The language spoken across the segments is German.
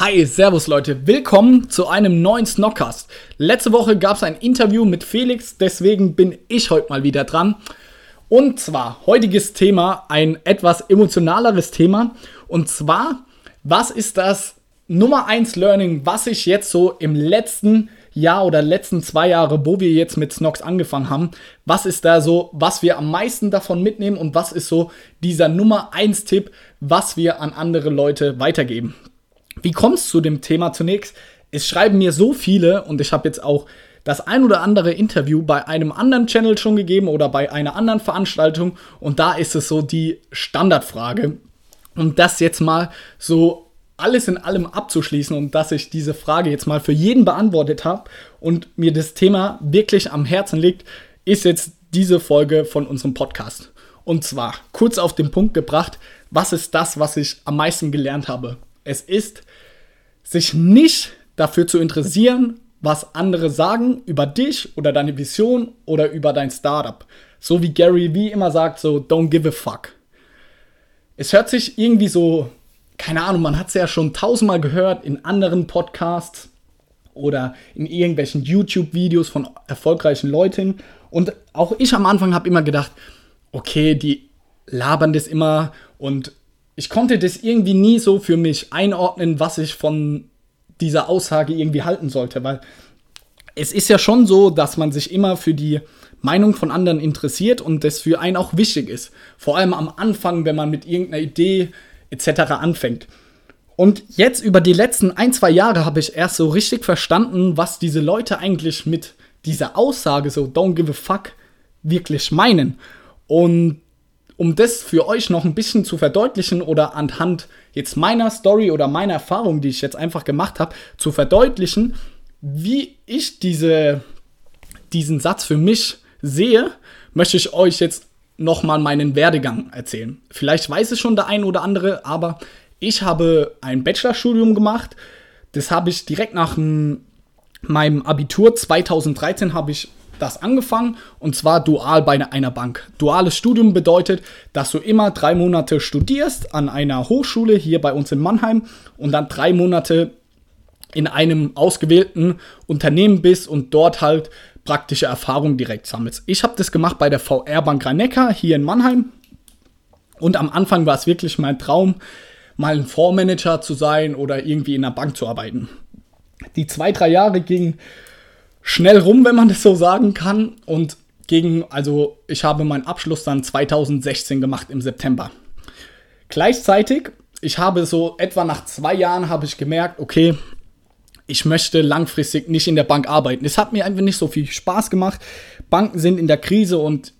Hi, Servus Leute, willkommen zu einem neuen Snockcast. Letzte Woche gab es ein Interview mit Felix, deswegen bin ich heute mal wieder dran. Und zwar heutiges Thema, ein etwas emotionaleres Thema. Und zwar, was ist das Nummer 1 Learning, was ich jetzt so im letzten Jahr oder letzten zwei Jahre, wo wir jetzt mit Snox angefangen haben, was ist da so, was wir am meisten davon mitnehmen und was ist so dieser Nummer 1 Tipp, was wir an andere Leute weitergeben. Wie kommt es zu dem Thema zunächst? Es schreiben mir so viele und ich habe jetzt auch das ein oder andere Interview bei einem anderen Channel schon gegeben oder bei einer anderen Veranstaltung und da ist es so die Standardfrage. Um das jetzt mal so alles in allem abzuschließen und dass ich diese Frage jetzt mal für jeden beantwortet habe und mir das Thema wirklich am Herzen liegt, ist jetzt diese Folge von unserem Podcast. Und zwar kurz auf den Punkt gebracht, was ist das, was ich am meisten gelernt habe? Es ist, sich nicht dafür zu interessieren, was andere sagen über dich oder deine Vision oder über dein Startup. So wie Gary wie immer sagt, so don't give a fuck. Es hört sich irgendwie so, keine Ahnung, man hat es ja schon tausendmal gehört in anderen Podcasts oder in irgendwelchen YouTube-Videos von erfolgreichen Leuten. Und auch ich am Anfang habe immer gedacht, okay, die labern das immer und ich konnte das irgendwie nie so für mich einordnen, was ich von dieser Aussage irgendwie halten sollte, weil es ist ja schon so, dass man sich immer für die Meinung von anderen interessiert und das für einen auch wichtig ist. Vor allem am Anfang, wenn man mit irgendeiner Idee etc. anfängt. Und jetzt über die letzten ein, zwei Jahre habe ich erst so richtig verstanden, was diese Leute eigentlich mit dieser Aussage so don't give a fuck wirklich meinen. Und um das für euch noch ein bisschen zu verdeutlichen oder anhand jetzt meiner Story oder meiner Erfahrung, die ich jetzt einfach gemacht habe, zu verdeutlichen, wie ich diese, diesen Satz für mich sehe, möchte ich euch jetzt nochmal meinen Werdegang erzählen. Vielleicht weiß es schon der ein oder andere, aber ich habe ein Bachelorstudium gemacht. Das habe ich direkt nach meinem Abitur 2013 habe ich das angefangen und zwar dual bei einer Bank. Duales Studium bedeutet, dass du immer drei Monate studierst an einer Hochschule hier bei uns in Mannheim und dann drei Monate in einem ausgewählten Unternehmen bist und dort halt praktische Erfahrung direkt sammelst. Ich habe das gemacht bei der VR Bank rhein hier in Mannheim und am Anfang war es wirklich mein Traum, mal ein Fondsmanager zu sein oder irgendwie in einer Bank zu arbeiten. Die zwei, drei Jahre gingen schnell rum, wenn man das so sagen kann. Und gegen, also ich habe meinen Abschluss dann 2016 gemacht im September. Gleichzeitig, ich habe so etwa nach zwei Jahren habe ich gemerkt, okay, ich möchte langfristig nicht in der Bank arbeiten. Es hat mir einfach nicht so viel Spaß gemacht. Banken sind in der Krise und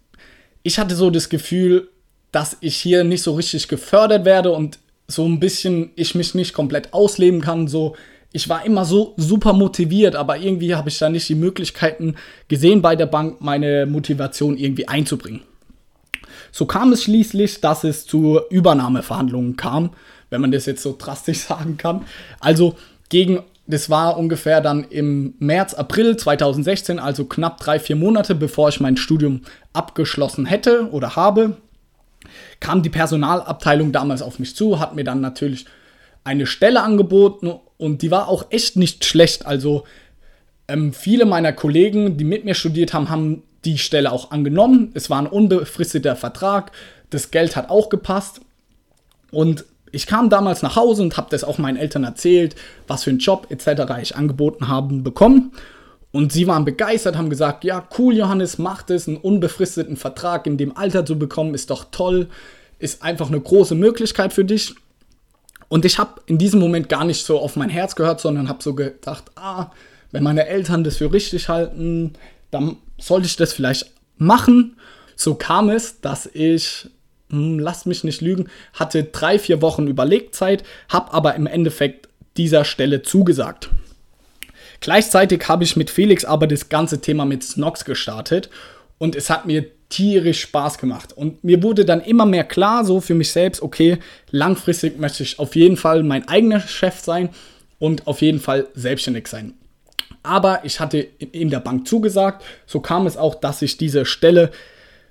ich hatte so das Gefühl, dass ich hier nicht so richtig gefördert werde und so ein bisschen ich mich nicht komplett ausleben kann. So, ich war immer so super motiviert, aber irgendwie habe ich da nicht die Möglichkeiten gesehen bei der Bank, meine Motivation irgendwie einzubringen. So kam es schließlich, dass es zu Übernahmeverhandlungen kam, wenn man das jetzt so drastisch sagen kann. Also gegen, das war ungefähr dann im März, April 2016, also knapp drei, vier Monate bevor ich mein Studium abgeschlossen hätte oder habe, kam die Personalabteilung damals auf mich zu, hat mir dann natürlich eine Stelle angeboten und die war auch echt nicht schlecht. Also ähm, viele meiner Kollegen, die mit mir studiert haben, haben die Stelle auch angenommen. Es war ein unbefristeter Vertrag, das Geld hat auch gepasst und ich kam damals nach Hause und habe das auch meinen Eltern erzählt, was für einen Job etc. ich angeboten haben bekommen. Und sie waren begeistert, haben gesagt, ja, cool, Johannes, mach das, einen unbefristeten Vertrag in dem Alter zu bekommen, ist doch toll, ist einfach eine große Möglichkeit für dich. Und ich habe in diesem Moment gar nicht so auf mein Herz gehört, sondern habe so gedacht, ah, wenn meine Eltern das für richtig halten, dann sollte ich das vielleicht machen. So kam es, dass ich, hm, lasst mich nicht lügen, hatte drei, vier Wochen Überlegzeit, habe aber im Endeffekt dieser Stelle zugesagt. Gleichzeitig habe ich mit Felix aber das ganze Thema mit Snox gestartet und es hat mir tierisch Spaß gemacht. Und mir wurde dann immer mehr klar, so für mich selbst, okay, langfristig möchte ich auf jeden Fall mein eigener Chef sein und auf jeden Fall selbstständig sein. Aber ich hatte in der Bank zugesagt, so kam es auch, dass ich diese Stelle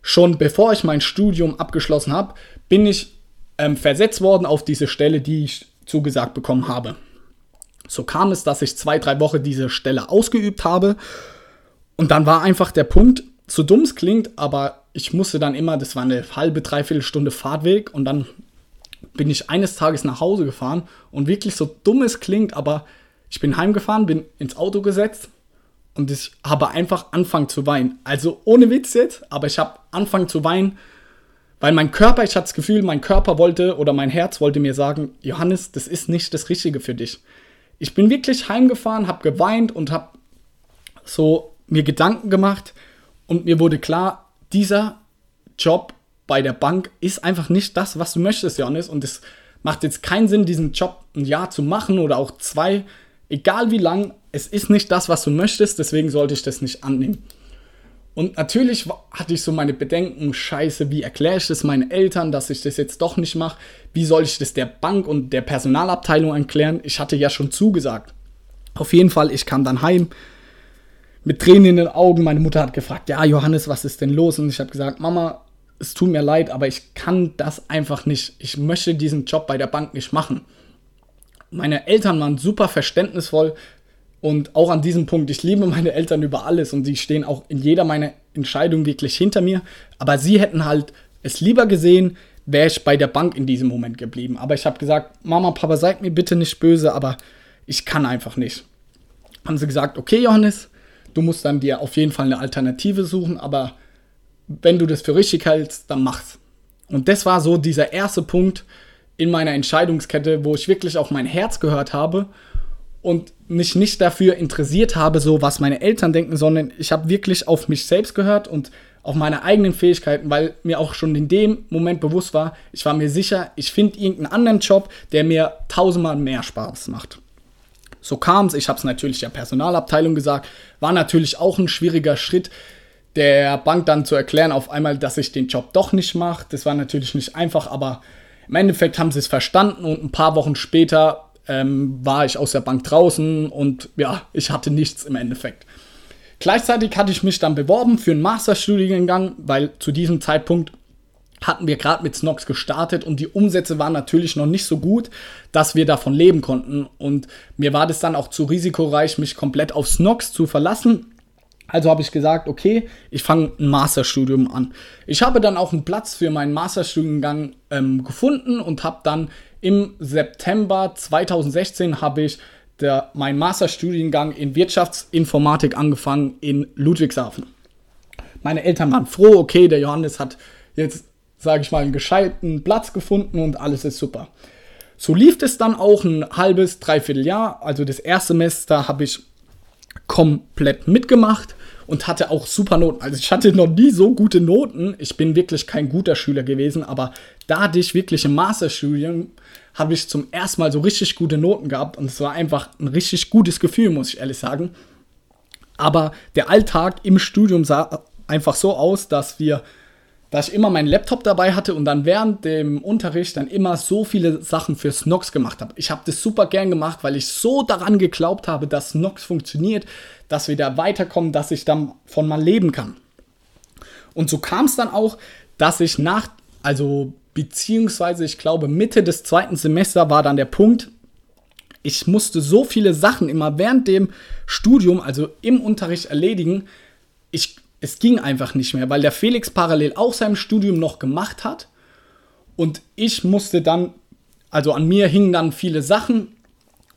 schon bevor ich mein Studium abgeschlossen habe, bin ich ähm, versetzt worden auf diese Stelle, die ich zugesagt bekommen habe. So kam es, dass ich zwei, drei Wochen diese Stelle ausgeübt habe. Und dann war einfach der Punkt, so dumm es klingt, aber ich musste dann immer, das war eine halbe, dreiviertel Stunde Fahrtweg und dann bin ich eines Tages nach Hause gefahren und wirklich so dumm es klingt, aber ich bin heimgefahren, bin ins Auto gesetzt und ich habe einfach angefangen zu weinen. Also ohne Witz jetzt, aber ich habe angefangen zu weinen, weil mein Körper, ich hatte das Gefühl, mein Körper wollte oder mein Herz wollte mir sagen, Johannes, das ist nicht das Richtige für dich. Ich bin wirklich heimgefahren, habe geweint und habe so mir Gedanken gemacht und mir wurde klar, dieser Job bei der Bank ist einfach nicht das, was du möchtest, Johannes. Und es macht jetzt keinen Sinn, diesen Job ein Jahr zu machen oder auch zwei, egal wie lang. Es ist nicht das, was du möchtest, deswegen sollte ich das nicht annehmen. Und natürlich hatte ich so meine Bedenken, scheiße, wie erkläre ich das meinen Eltern, dass ich das jetzt doch nicht mache? Wie soll ich das der Bank und der Personalabteilung erklären? Ich hatte ja schon zugesagt. Auf jeden Fall, ich kam dann heim mit Tränen in den Augen. Meine Mutter hat gefragt, ja, Johannes, was ist denn los? Und ich habe gesagt, Mama, es tut mir leid, aber ich kann das einfach nicht. Ich möchte diesen Job bei der Bank nicht machen. Meine Eltern waren super verständnisvoll, und auch an diesem Punkt, ich liebe meine Eltern über alles und sie stehen auch in jeder meiner Entscheidung wirklich hinter mir. Aber sie hätten halt es lieber gesehen, wäre ich bei der Bank in diesem Moment geblieben. Aber ich habe gesagt, Mama, Papa, seid mir bitte nicht böse, aber ich kann einfach nicht. Haben sie gesagt, okay, Johannes, du musst dann dir auf jeden Fall eine Alternative suchen, aber wenn du das für richtig hältst, dann mach's. Und das war so dieser erste Punkt in meiner Entscheidungskette, wo ich wirklich auf mein Herz gehört habe und mich nicht dafür interessiert habe, so was meine Eltern denken, sondern ich habe wirklich auf mich selbst gehört und auf meine eigenen Fähigkeiten, weil mir auch schon in dem Moment bewusst war, ich war mir sicher, ich finde irgendeinen anderen Job, der mir tausendmal mehr Spaß macht. So kam es, ich habe es natürlich der Personalabteilung gesagt, war natürlich auch ein schwieriger Schritt, der Bank dann zu erklären, auf einmal, dass ich den Job doch nicht mache. Das war natürlich nicht einfach, aber im Endeffekt haben sie es verstanden und ein paar Wochen später ähm, war ich aus der Bank draußen und ja, ich hatte nichts im Endeffekt. Gleichzeitig hatte ich mich dann beworben für einen Masterstudiengang, weil zu diesem Zeitpunkt hatten wir gerade mit Snox gestartet und die Umsätze waren natürlich noch nicht so gut, dass wir davon leben konnten. Und mir war das dann auch zu risikoreich, mich komplett auf Snox zu verlassen. Also habe ich gesagt, okay, ich fange ein Masterstudium an. Ich habe dann auch einen Platz für meinen Masterstudiengang ähm, gefunden und habe dann im September 2016 habe ich der, meinen Masterstudiengang in Wirtschaftsinformatik angefangen in Ludwigshafen. Meine Eltern waren froh, okay, der Johannes hat jetzt, sage ich mal, einen gescheiten Platz gefunden und alles ist super. So lief es dann auch ein halbes, dreiviertel Jahr. Also das erste Semester habe ich komplett mitgemacht und hatte auch super Noten. Also ich hatte noch nie so gute Noten. Ich bin wirklich kein guter Schüler gewesen, aber da hatte ich wirklich im Masterstudium habe ich zum ersten Mal so richtig gute Noten gehabt und es war einfach ein richtig gutes Gefühl, muss ich ehrlich sagen. Aber der Alltag im Studium sah einfach so aus, dass wir, dass ich immer meinen Laptop dabei hatte und dann während dem Unterricht dann immer so viele Sachen für Snox gemacht habe. Ich habe das super gern gemacht, weil ich so daran geglaubt habe, dass Snox funktioniert, dass wir da weiterkommen, dass ich dann von mal leben kann. Und so kam es dann auch, dass ich nach, also beziehungsweise ich glaube Mitte des zweiten Semesters war dann der Punkt, ich musste so viele Sachen immer während dem Studium, also im Unterricht erledigen, ich, es ging einfach nicht mehr, weil der Felix parallel auch sein Studium noch gemacht hat und ich musste dann, also an mir hingen dann viele Sachen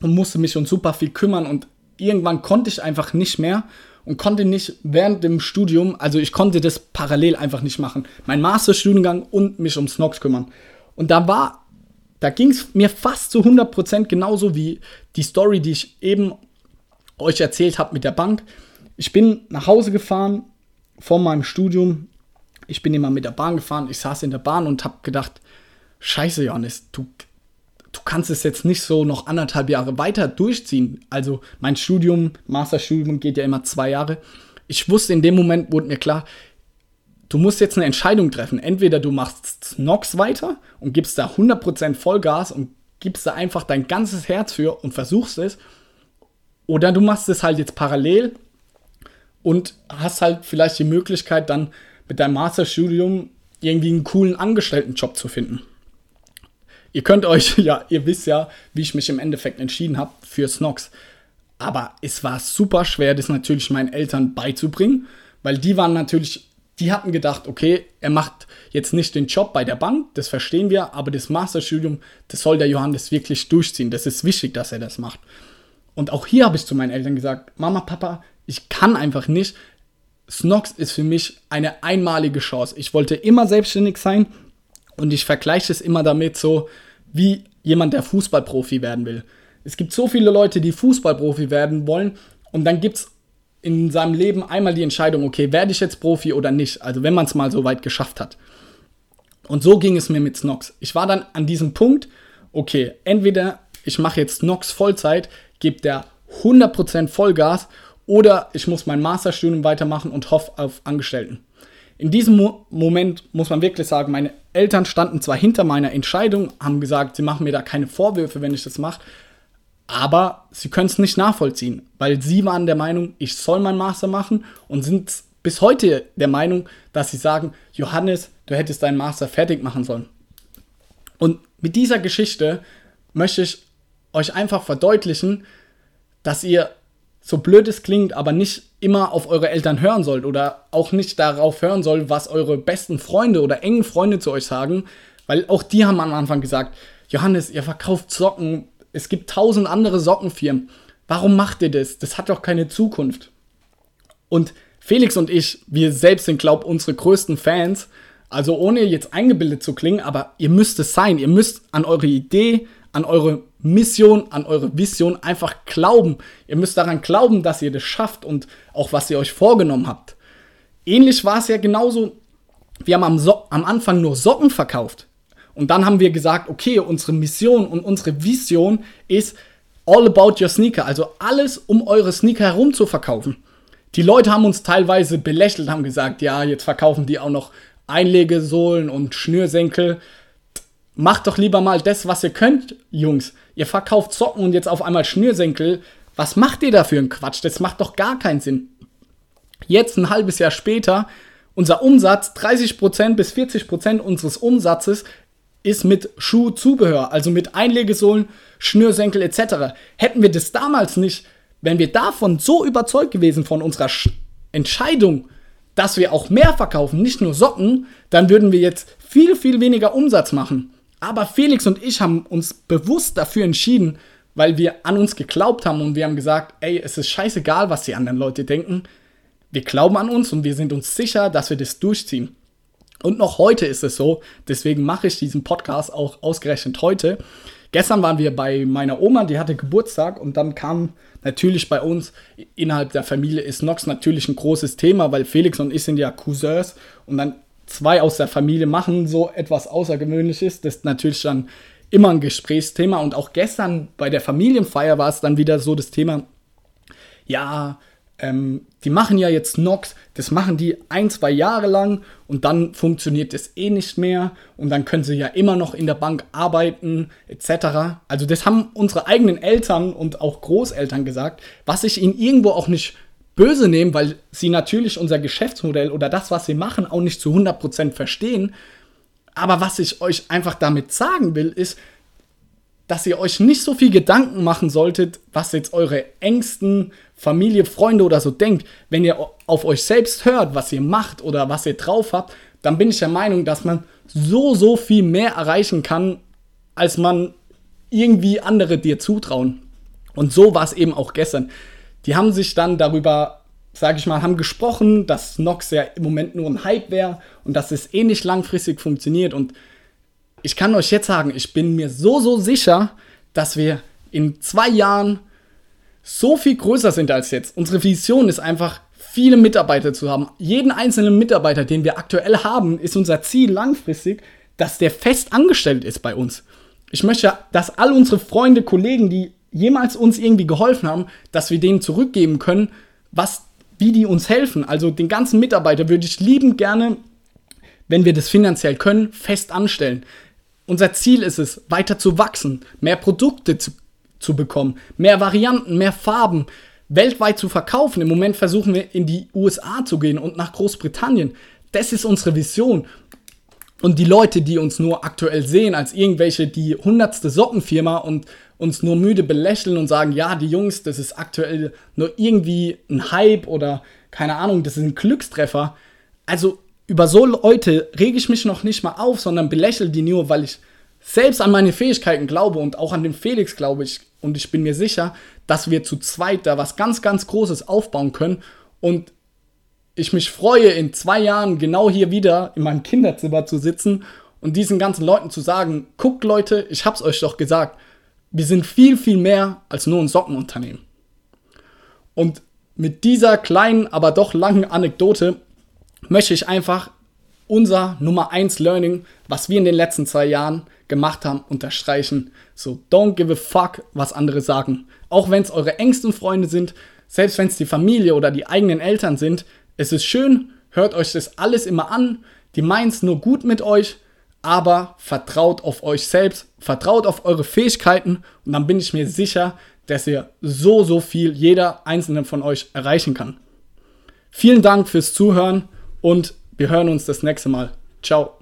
und musste mich um super viel kümmern und irgendwann konnte ich einfach nicht mehr und konnte nicht während dem Studium, also ich konnte das parallel einfach nicht machen. Mein Masterstudiengang und mich um Snox kümmern. Und da war, da ging es mir fast zu 100% genauso wie die Story, die ich eben euch erzählt habe mit der Bank. Ich bin nach Hause gefahren von meinem Studium. Ich bin immer mit der Bahn gefahren. Ich saß in der Bahn und habe gedacht, scheiße, Johannes, du du kannst es jetzt nicht so noch anderthalb Jahre weiter durchziehen. Also mein Studium, Masterstudium geht ja immer zwei Jahre. Ich wusste in dem Moment, wurde mir klar, du musst jetzt eine Entscheidung treffen. Entweder du machst Nox weiter und gibst da 100% Vollgas und gibst da einfach dein ganzes Herz für und versuchst es. Oder du machst es halt jetzt parallel und hast halt vielleicht die Möglichkeit, dann mit deinem Masterstudium irgendwie einen coolen Angestelltenjob zu finden. Ihr könnt euch, ja, ihr wisst ja, wie ich mich im Endeffekt entschieden habe für Snox. Aber es war super schwer, das natürlich meinen Eltern beizubringen, weil die waren natürlich, die hatten gedacht, okay, er macht jetzt nicht den Job bei der Bank, das verstehen wir, aber das Masterstudium, das soll der Johannes wirklich durchziehen. Das ist wichtig, dass er das macht. Und auch hier habe ich zu meinen Eltern gesagt, Mama, Papa, ich kann einfach nicht. Snox ist für mich eine einmalige Chance. Ich wollte immer selbstständig sein und ich vergleiche es immer damit so, wie jemand, der Fußballprofi werden will. Es gibt so viele Leute, die Fußballprofi werden wollen und dann gibt es in seinem Leben einmal die Entscheidung, okay, werde ich jetzt Profi oder nicht? Also wenn man es mal so weit geschafft hat. Und so ging es mir mit Snox. Ich war dann an diesem Punkt, okay, entweder ich mache jetzt Snox Vollzeit, gebe der 100% Vollgas oder ich muss mein Masterstudium weitermachen und hoffe auf Angestellten. In diesem Mo Moment muss man wirklich sagen, meine Eltern standen zwar hinter meiner Entscheidung, haben gesagt, sie machen mir da keine Vorwürfe, wenn ich das mache, aber sie können es nicht nachvollziehen, weil sie waren der Meinung, ich soll mein Master machen und sind bis heute der Meinung, dass sie sagen, Johannes, du hättest deinen Master fertig machen sollen. Und mit dieser Geschichte möchte ich euch einfach verdeutlichen, dass ihr, so blöd es klingt, aber nicht immer auf eure Eltern hören sollt oder auch nicht darauf hören sollt, was eure besten Freunde oder engen Freunde zu euch sagen, weil auch die haben am Anfang gesagt, Johannes, ihr verkauft Socken, es gibt tausend andere Sockenfirmen. Warum macht ihr das? Das hat doch keine Zukunft. Und Felix und ich, wir selbst sind, glaube ich, unsere größten Fans. Also ohne jetzt eingebildet zu klingen, aber ihr müsst es sein. Ihr müsst an eure Idee, an eure Mission, an eure Vision einfach glauben. Ihr müsst daran glauben, dass ihr das schafft und auch was ihr euch vorgenommen habt. Ähnlich war es ja genauso. Wir haben am, so am Anfang nur Socken verkauft. Und dann haben wir gesagt, okay, unsere Mission und unsere Vision ist all about your sneaker. Also alles um eure Sneaker herum zu verkaufen. Die Leute haben uns teilweise belächelt, haben gesagt, ja, jetzt verkaufen die auch noch Einlegesohlen und Schnürsenkel. Macht doch lieber mal das, was ihr könnt, Jungs. Ihr verkauft Socken und jetzt auf einmal Schnürsenkel. Was macht ihr da für einen Quatsch? Das macht doch gar keinen Sinn. Jetzt ein halbes Jahr später, unser Umsatz, 30% bis 40% unseres Umsatzes ist mit Schuhzubehör, also mit Einlegesohlen, Schnürsenkel etc. Hätten wir das damals nicht, wenn wir davon so überzeugt gewesen von unserer Sch Entscheidung, dass wir auch mehr verkaufen, nicht nur Socken, dann würden wir jetzt viel, viel weniger Umsatz machen. Aber Felix und ich haben uns bewusst dafür entschieden, weil wir an uns geglaubt haben und wir haben gesagt, ey, es ist scheißegal, was die anderen Leute denken. Wir glauben an uns und wir sind uns sicher, dass wir das durchziehen. Und noch heute ist es so, deswegen mache ich diesen Podcast auch ausgerechnet heute. Gestern waren wir bei meiner Oma, die hatte Geburtstag und dann kam natürlich bei uns innerhalb der Familie ist Nox natürlich ein großes Thema, weil Felix und ich sind ja Cousins und dann zwei aus der Familie machen so etwas Außergewöhnliches. Das ist natürlich dann immer ein Gesprächsthema und auch gestern bei der Familienfeier war es dann wieder so das Thema, ja, ähm, die machen ja jetzt Nox, das machen die ein, zwei Jahre lang und dann funktioniert es eh nicht mehr und dann können sie ja immer noch in der Bank arbeiten etc. Also das haben unsere eigenen Eltern und auch Großeltern gesagt, was ich ihnen irgendwo auch nicht böse nehme, weil sie natürlich unser Geschäftsmodell oder das, was sie machen, auch nicht zu 100% verstehen. Aber was ich euch einfach damit sagen will, ist, dass ihr euch nicht so viel Gedanken machen solltet, was jetzt eure engsten Familie, Freunde oder so denkt. Wenn ihr auf euch selbst hört, was ihr macht oder was ihr drauf habt, dann bin ich der Meinung, dass man so, so viel mehr erreichen kann, als man irgendwie andere dir zutrauen. Und so war es eben auch gestern. Die haben sich dann darüber, sage ich mal, haben gesprochen, dass Nox ja im Moment nur ein Hype wäre und dass es eh nicht langfristig funktioniert. Und ich kann euch jetzt sagen, ich bin mir so, so sicher, dass wir in zwei Jahren so viel größer sind als jetzt. Unsere Vision ist einfach, viele Mitarbeiter zu haben. Jeden einzelnen Mitarbeiter, den wir aktuell haben, ist unser Ziel langfristig, dass der fest angestellt ist bei uns. Ich möchte, dass all unsere Freunde, Kollegen, die jemals uns irgendwie geholfen haben, dass wir denen zurückgeben können, was, wie die uns helfen. Also den ganzen Mitarbeiter würde ich liebend gerne, wenn wir das finanziell können, fest anstellen. Unser Ziel ist es, weiter zu wachsen, mehr Produkte zu, zu bekommen, mehr Varianten, mehr Farben, weltweit zu verkaufen. Im Moment versuchen wir in die USA zu gehen und nach Großbritannien. Das ist unsere Vision. Und die Leute, die uns nur aktuell sehen als irgendwelche die hundertste Sockenfirma und uns nur müde belächeln und sagen, ja, die Jungs, das ist aktuell nur irgendwie ein Hype oder keine Ahnung, das ist ein Glückstreffer. Also über so Leute rege ich mich noch nicht mal auf, sondern belächle die nur, weil ich selbst an meine Fähigkeiten glaube und auch an den Felix glaube ich. Und ich bin mir sicher, dass wir zu zweit da was ganz, ganz Großes aufbauen können. Und ich mich freue, in zwei Jahren genau hier wieder in meinem Kinderzimmer zu sitzen und diesen ganzen Leuten zu sagen, guckt Leute, ich hab's euch doch gesagt, wir sind viel, viel mehr als nur ein Sockenunternehmen. Und mit dieser kleinen, aber doch langen Anekdote möchte ich einfach unser Nummer 1 Learning, was wir in den letzten zwei Jahren gemacht haben, unterstreichen. So, don't give a fuck, was andere sagen. Auch wenn es eure engsten Freunde sind, selbst wenn es die Familie oder die eigenen Eltern sind, es ist schön, hört euch das alles immer an, die meinen es nur gut mit euch, aber vertraut auf euch selbst, vertraut auf eure Fähigkeiten und dann bin ich mir sicher, dass ihr so, so viel jeder einzelne von euch erreichen kann. Vielen Dank fürs Zuhören und wir hören uns das nächste Mal. Ciao.